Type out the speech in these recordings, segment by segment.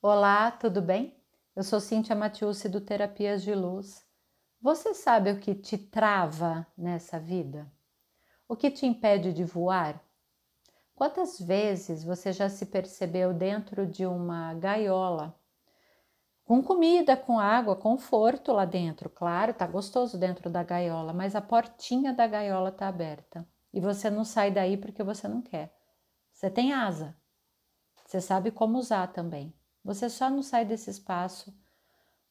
Olá, tudo bem? Eu sou Cíntia Matiusi do Terapias de Luz. Você sabe o que te trava nessa vida? O que te impede de voar? Quantas vezes você já se percebeu dentro de uma gaiola? Com comida, com água, conforto lá dentro, claro, tá gostoso dentro da gaiola, mas a portinha da gaiola tá aberta e você não sai daí porque você não quer. Você tem asa, você sabe como usar também, você só não sai desse espaço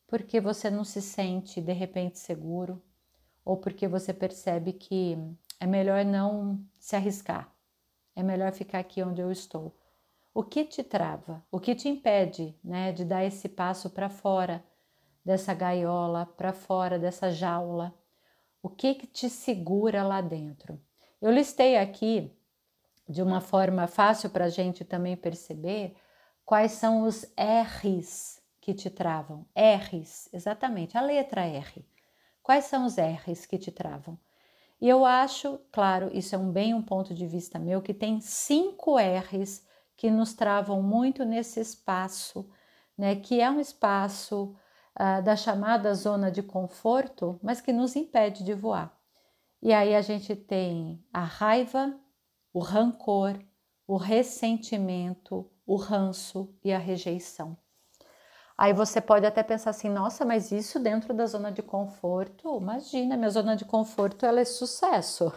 porque você não se sente de repente seguro ou porque você percebe que é melhor não se arriscar. É melhor ficar aqui onde eu estou. O que te trava? O que te impede, né, de dar esse passo para fora dessa gaiola, para fora dessa jaula? O que que te segura lá dentro? Eu listei aqui de uma forma fácil para a gente também perceber Quais são os R's que te travam? R's, exatamente, a letra R. Quais são os R's que te travam? E eu acho, claro, isso é um bem um ponto de vista meu, que tem cinco R's que nos travam muito nesse espaço, né? Que é um espaço uh, da chamada zona de conforto, mas que nos impede de voar. E aí a gente tem a raiva, o rancor, o ressentimento, o ranço e a rejeição. Aí você pode até pensar assim, nossa, mas isso dentro da zona de conforto? Imagina, minha zona de conforto ela é sucesso.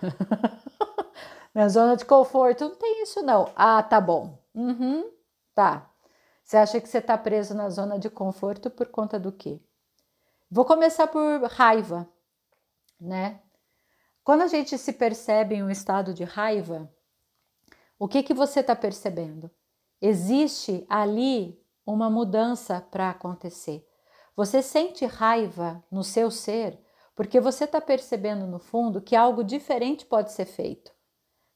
minha zona de conforto não tem isso não. Ah, tá bom. Uhum, tá. Você acha que você está preso na zona de conforto por conta do quê? Vou começar por raiva, né? Quando a gente se percebe em um estado de raiva, o que que você está percebendo? Existe ali uma mudança para acontecer. Você sente raiva no seu ser porque você está percebendo no fundo que algo diferente pode ser feito.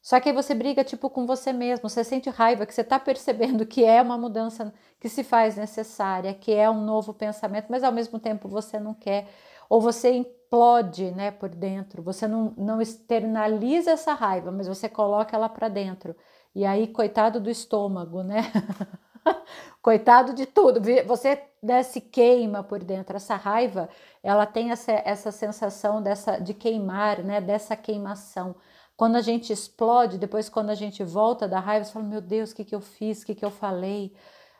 Só que aí você briga tipo com você mesmo, você sente raiva que você está percebendo que é uma mudança que se faz necessária, que é um novo pensamento, mas ao mesmo tempo você não quer, ou você implode né, por dentro, você não, não externaliza essa raiva, mas você coloca ela para dentro. E aí, coitado do estômago, né? coitado de tudo. Você né, se queima por dentro. Essa raiva, ela tem essa, essa sensação dessa, de queimar, né? Dessa queimação. Quando a gente explode, depois quando a gente volta da raiva, você fala, meu Deus, o que, que eu fiz? O que, que eu falei?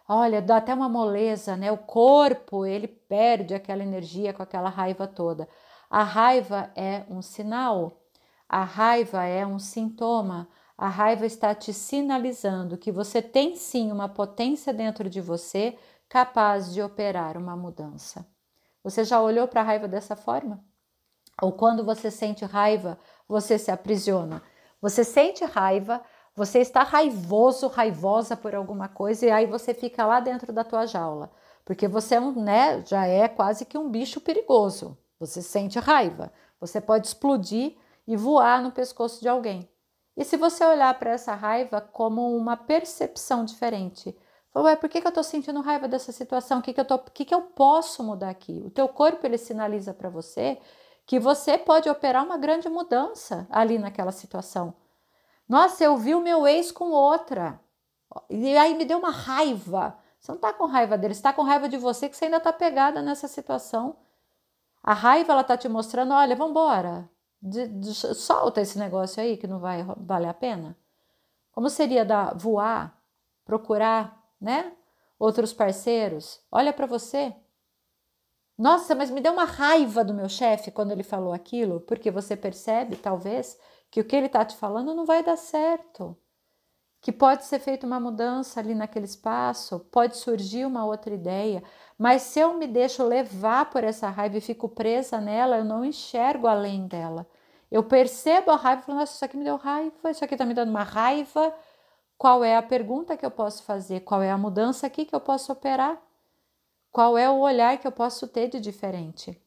Olha, dá até uma moleza, né? O corpo, ele perde aquela energia com aquela raiva toda. A raiva é um sinal, a raiva é um sintoma, a raiva está te sinalizando que você tem sim uma potência dentro de você capaz de operar uma mudança. Você já olhou para a raiva dessa forma? Ou quando você sente raiva, você se aprisiona. Você sente raiva, você está raivoso, raivosa por alguma coisa e aí você fica lá dentro da tua jaula, porque você é um, né, já é quase que um bicho perigoso. Você sente raiva, você pode explodir e voar no pescoço de alguém. E se você olhar para essa raiva como uma percepção diferente, Ué, por que, que eu estou sentindo raiva dessa situação? O que, que, eu tô, que, que eu posso mudar aqui? O teu corpo ele sinaliza para você que você pode operar uma grande mudança ali naquela situação. Nossa, eu vi o meu ex com outra. E aí me deu uma raiva. Você não está com raiva dele, está com raiva de você que você ainda está pegada nessa situação. A raiva ela está te mostrando, olha, vamos embora de, de, solta esse negócio aí que não vai valer a pena. Como seria dar voar, procurar, né? Outros parceiros. Olha para você. Nossa, mas me deu uma raiva do meu chefe quando ele falou aquilo, porque você percebe, talvez, que o que ele está te falando não vai dar certo. Que pode ser feita uma mudança ali naquele espaço, pode surgir uma outra ideia, mas se eu me deixo levar por essa raiva e fico presa nela, eu não enxergo além dela. Eu percebo a raiva e falo, nossa, isso aqui me deu raiva, isso aqui está me dando uma raiva. Qual é a pergunta que eu posso fazer? Qual é a mudança aqui que eu posso operar? Qual é o olhar que eu posso ter de diferente?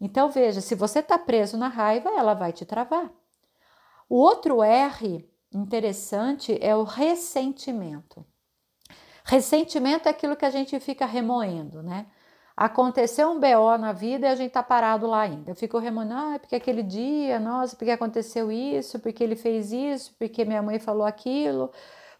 Então, veja, se você está preso na raiva, ela vai te travar. O outro R interessante é o ressentimento. Ressentimento é aquilo que a gente fica remoendo, né? Aconteceu um BO na vida e a gente tá parado lá ainda. Eu fico remoendo, ah, porque aquele dia, nossa, porque aconteceu isso, porque ele fez isso, porque minha mãe falou aquilo,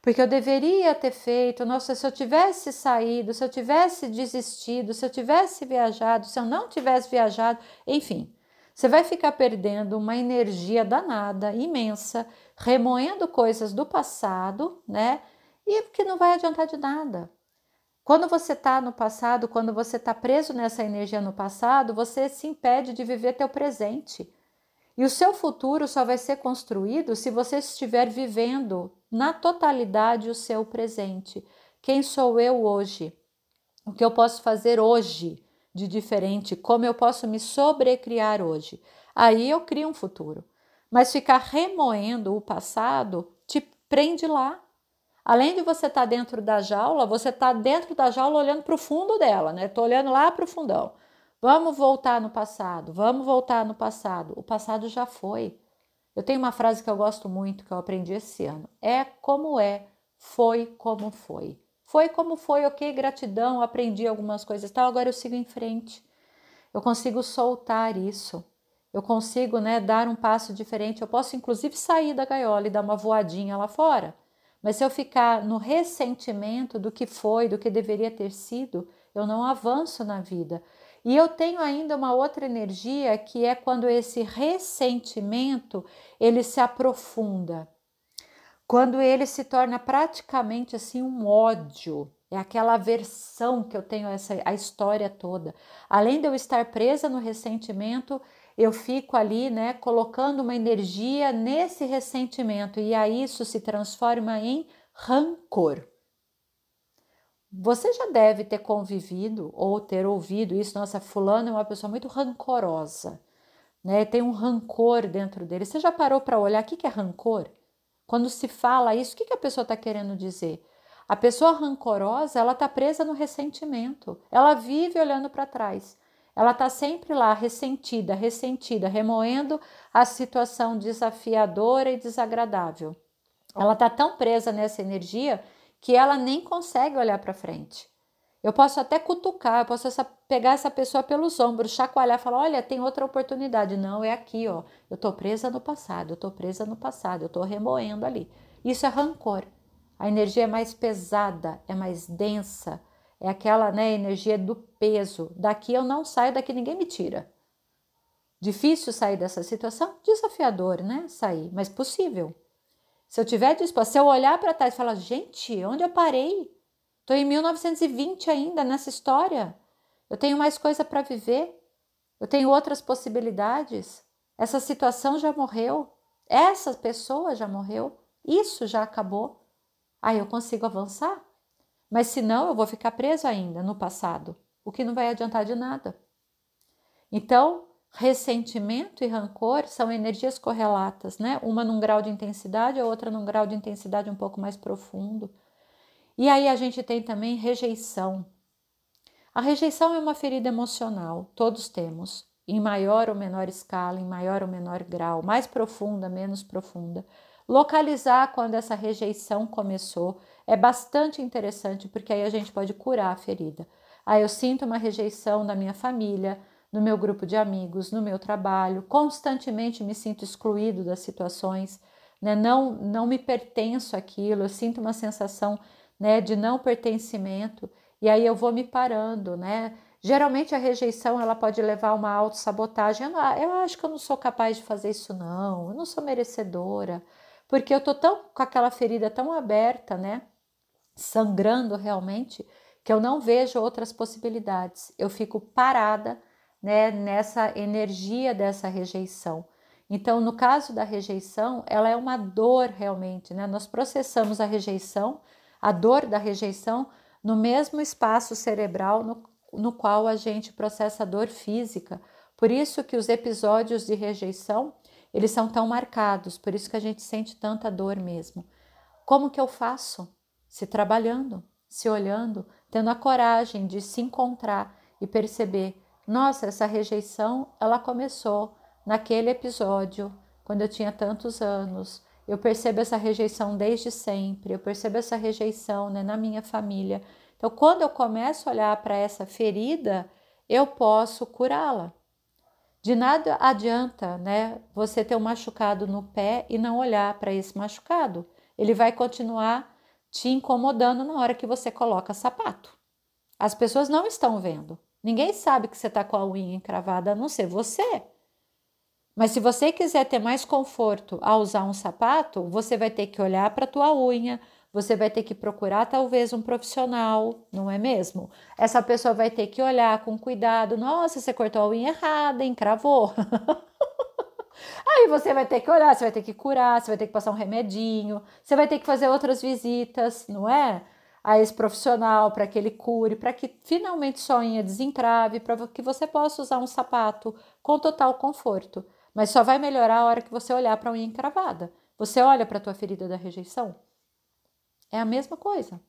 porque eu deveria ter feito, nossa, se eu tivesse saído, se eu tivesse desistido, se eu tivesse viajado, se eu não tivesse viajado, enfim, você vai ficar perdendo uma energia danada, imensa, remoendo coisas do passado, né? E que não vai adiantar de nada. Quando você está no passado, quando você está preso nessa energia no passado, você se impede de viver teu presente. E o seu futuro só vai ser construído se você estiver vivendo na totalidade o seu presente. Quem sou eu hoje? O que eu posso fazer hoje de diferente? Como eu posso me sobrecriar hoje? Aí eu crio um futuro. Mas ficar remoendo o passado te prende lá. Além de você estar tá dentro da jaula, você está dentro da jaula olhando para o fundo dela, né? Estou olhando lá para o fundão. Vamos voltar no passado, vamos voltar no passado. O passado já foi. Eu tenho uma frase que eu gosto muito, que eu aprendi esse ano. É como é, foi como foi. Foi como foi, ok, gratidão, aprendi algumas coisas tal, agora eu sigo em frente. Eu consigo soltar isso. Eu consigo, né, dar um passo diferente. Eu posso inclusive sair da gaiola e dar uma voadinha lá fora. Mas se eu ficar no ressentimento do que foi, do que deveria ter sido, eu não avanço na vida. E eu tenho ainda uma outra energia que é quando esse ressentimento ele se aprofunda. Quando ele se torna praticamente assim um ódio, é aquela aversão que eu tenho essa a história toda. Além de eu estar presa no ressentimento, eu fico ali, né, colocando uma energia nesse ressentimento e aí isso se transforma em rancor. Você já deve ter convivido ou ter ouvido isso. Nossa, fulano é uma pessoa muito rancorosa, né? Tem um rancor dentro dele. Você já parou para olhar o que é rancor? Quando se fala isso, o que a pessoa está querendo dizer? A pessoa rancorosa, ela está presa no ressentimento. Ela vive olhando para trás. Ela está sempre lá, ressentida, ressentida, remoendo a situação desafiadora e desagradável. Ela está tão presa nessa energia que ela nem consegue olhar para frente. Eu posso até cutucar, eu posso essa, pegar essa pessoa pelos ombros, chacoalhar, falar: olha, tem outra oportunidade. Não, é aqui, ó. Eu tô presa no passado, eu tô presa no passado, eu tô remoendo ali. Isso é rancor. A energia é mais pesada, é mais densa, é aquela né, energia do peso. Daqui eu não saio, daqui ninguém me tira. Difícil sair dessa situação? Desafiador, né? Sair, mas possível. Se eu tiver disposto, se eu olhar para trás e falar, gente, onde eu parei? Estou em 1920 ainda nessa história. Eu tenho mais coisa para viver. Eu tenho outras possibilidades. Essa situação já morreu. Essa pessoa já morreu. Isso já acabou. Aí eu consigo avançar. Mas se não, eu vou ficar preso ainda no passado, o que não vai adiantar de nada. Então, ressentimento e rancor são energias correlatas, né? Uma num grau de intensidade, a outra num grau de intensidade um pouco mais profundo. E aí a gente tem também rejeição. A rejeição é uma ferida emocional, todos temos, em maior ou menor escala, em maior ou menor grau, mais profunda, menos profunda. Localizar quando essa rejeição começou é bastante interessante, porque aí a gente pode curar a ferida. Aí ah, eu sinto uma rejeição da minha família, no meu grupo de amigos, no meu trabalho, constantemente me sinto excluído das situações, né? não, não me pertenço àquilo, eu sinto uma sensação né, de não pertencimento, e aí eu vou me parando, né? Geralmente a rejeição ela pode levar a uma autossabotagem. Eu, eu acho que eu não sou capaz de fazer isso, não, eu não sou merecedora, porque eu tô tão com aquela ferida tão aberta, né? Sangrando realmente, que eu não vejo outras possibilidades. Eu fico parada né, nessa energia dessa rejeição. Então, no caso da rejeição, ela é uma dor realmente, né? Nós processamos a rejeição, a dor da rejeição, no mesmo espaço cerebral no, no qual a gente processa a dor física. Por isso que os episódios de rejeição, eles são tão marcados, por isso que a gente sente tanta dor mesmo. Como que eu faço? Se trabalhando, se olhando, tendo a coragem de se encontrar e perceber nossa, essa rejeição, ela começou naquele episódio, quando eu tinha tantos anos. Eu percebo essa rejeição desde sempre, eu percebo essa rejeição né, na minha família. Então, quando eu começo a olhar para essa ferida, eu posso curá-la. De nada adianta, né, você ter um machucado no pé e não olhar para esse machucado. Ele vai continuar te incomodando na hora que você coloca sapato. As pessoas não estão vendo. Ninguém sabe que você está com a unha encravada a não ser você. Mas se você quiser ter mais conforto ao usar um sapato, você vai ter que olhar para a tua unha, você vai ter que procurar talvez um profissional, não é mesmo? Essa pessoa vai ter que olhar com cuidado. Nossa, você cortou a unha errada, encravou. Aí você vai ter que olhar, você vai ter que curar, você vai ter que passar um remedinho, você vai ter que fazer outras visitas, não é? A esse profissional para que ele cure, para que finalmente sua unha desentrave, para que você possa usar um sapato com total conforto. Mas só vai melhorar a hora que você olhar para a unha encravada. Você olha para a tua ferida da rejeição? É a mesma coisa.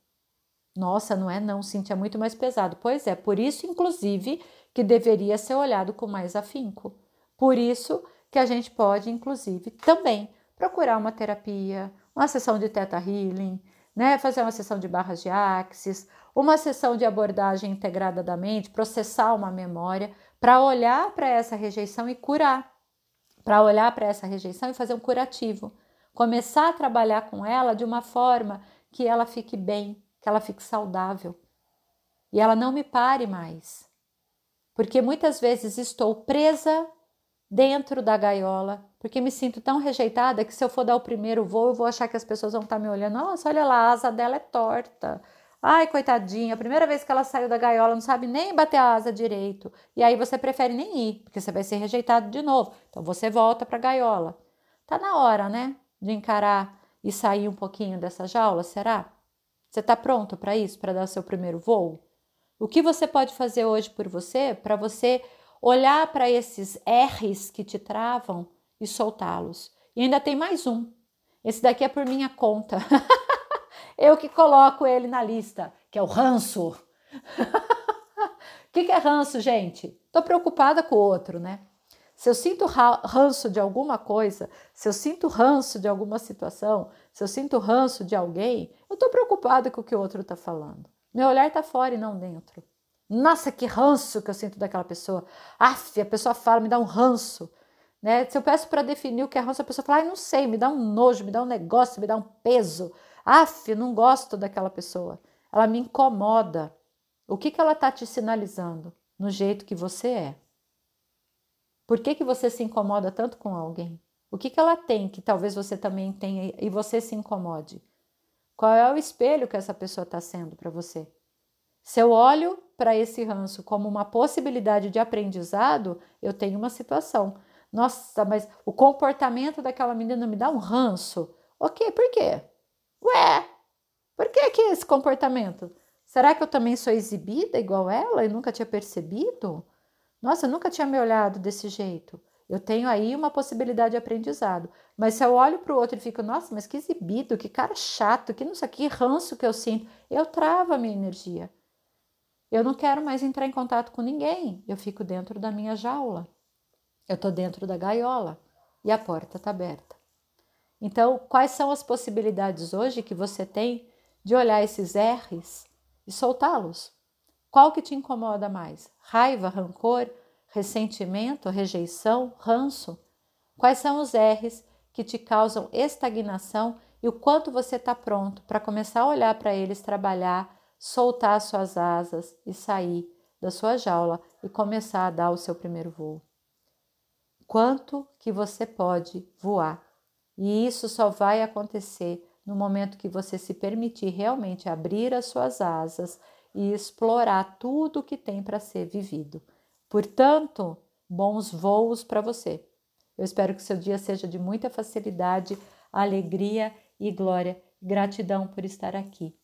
Nossa, não é não, Cintia, é muito mais pesado. Pois é, por isso, inclusive, que deveria ser olhado com mais afinco. Por isso que a gente pode, inclusive, também procurar uma terapia, uma sessão de Theta Healing, né? fazer uma sessão de barras de axis, uma sessão de abordagem integrada da mente, processar uma memória, para olhar para essa rejeição e curar para olhar para essa rejeição e fazer um curativo. Começar a trabalhar com ela de uma forma que ela fique bem, que ela fique saudável. E ela não me pare mais. Porque muitas vezes estou presa dentro da gaiola, porque me sinto tão rejeitada que se eu for dar o primeiro voo, eu vou achar que as pessoas vão estar me olhando. Nossa, olha lá, a asa dela é torta. Ai, coitadinha, a primeira vez que ela saiu da gaiola não sabe nem bater a asa direito. E aí você prefere nem ir, porque você vai ser rejeitado de novo. Então você volta para a gaiola. Tá na hora, né, de encarar e sair um pouquinho dessa jaula, será? Você está pronto para isso, para dar seu primeiro voo? O que você pode fazer hoje por você, para você olhar para esses R's que te travam e soltá-los? E ainda tem mais um. Esse daqui é por minha conta. eu que coloco ele na lista, que é o ranço. O que, que é ranço, gente? Tô preocupada com o outro, né? Se eu sinto ranço de alguma coisa, se eu sinto ranço de alguma situação, se eu sinto ranço de alguém, eu tô preocupada com o que o outro tá falando. Meu olhar tá fora e não dentro. Nossa, que ranço que eu sinto daquela pessoa. Aff, a pessoa fala, me dá um ranço. Né? Se eu peço para definir o que é ranço, a pessoa fala, ah, não sei, me dá um nojo, me dá um negócio, me dá um peso. Af, não gosto daquela pessoa. Ela me incomoda. O que, que ela está te sinalizando? No jeito que você é. Por que, que você se incomoda tanto com alguém? O que, que ela tem que talvez você também tenha e você se incomode? Qual é o espelho que essa pessoa está sendo para você? Se eu olho para esse ranço como uma possibilidade de aprendizado, eu tenho uma situação. Nossa, mas o comportamento daquela menina me dá um ranço. Ok, por quê? Ué, por que, que esse comportamento? Será que eu também sou exibida igual ela e nunca tinha percebido? Nossa, eu nunca tinha me olhado desse jeito. Eu tenho aí uma possibilidade de aprendizado. Mas se eu olho para o outro e fico, nossa, mas que exibido, que cara chato, que não sei que ranço que eu sinto, eu travo a minha energia. Eu não quero mais entrar em contato com ninguém. Eu fico dentro da minha jaula. Eu estou dentro da gaiola e a porta está aberta. Então, quais são as possibilidades hoje que você tem de olhar esses R's e soltá-los? Qual que te incomoda mais? Raiva, rancor, ressentimento, rejeição, ranço? Quais são os R's que te causam estagnação e o quanto você está pronto para começar a olhar para eles, trabalhar, soltar suas asas e sair da sua jaula e começar a dar o seu primeiro voo? Quanto que você pode voar? E isso só vai acontecer no momento que você se permitir realmente abrir as suas asas e explorar tudo que tem para ser vivido. Portanto, bons voos para você. Eu espero que seu dia seja de muita facilidade, alegria e glória. Gratidão por estar aqui.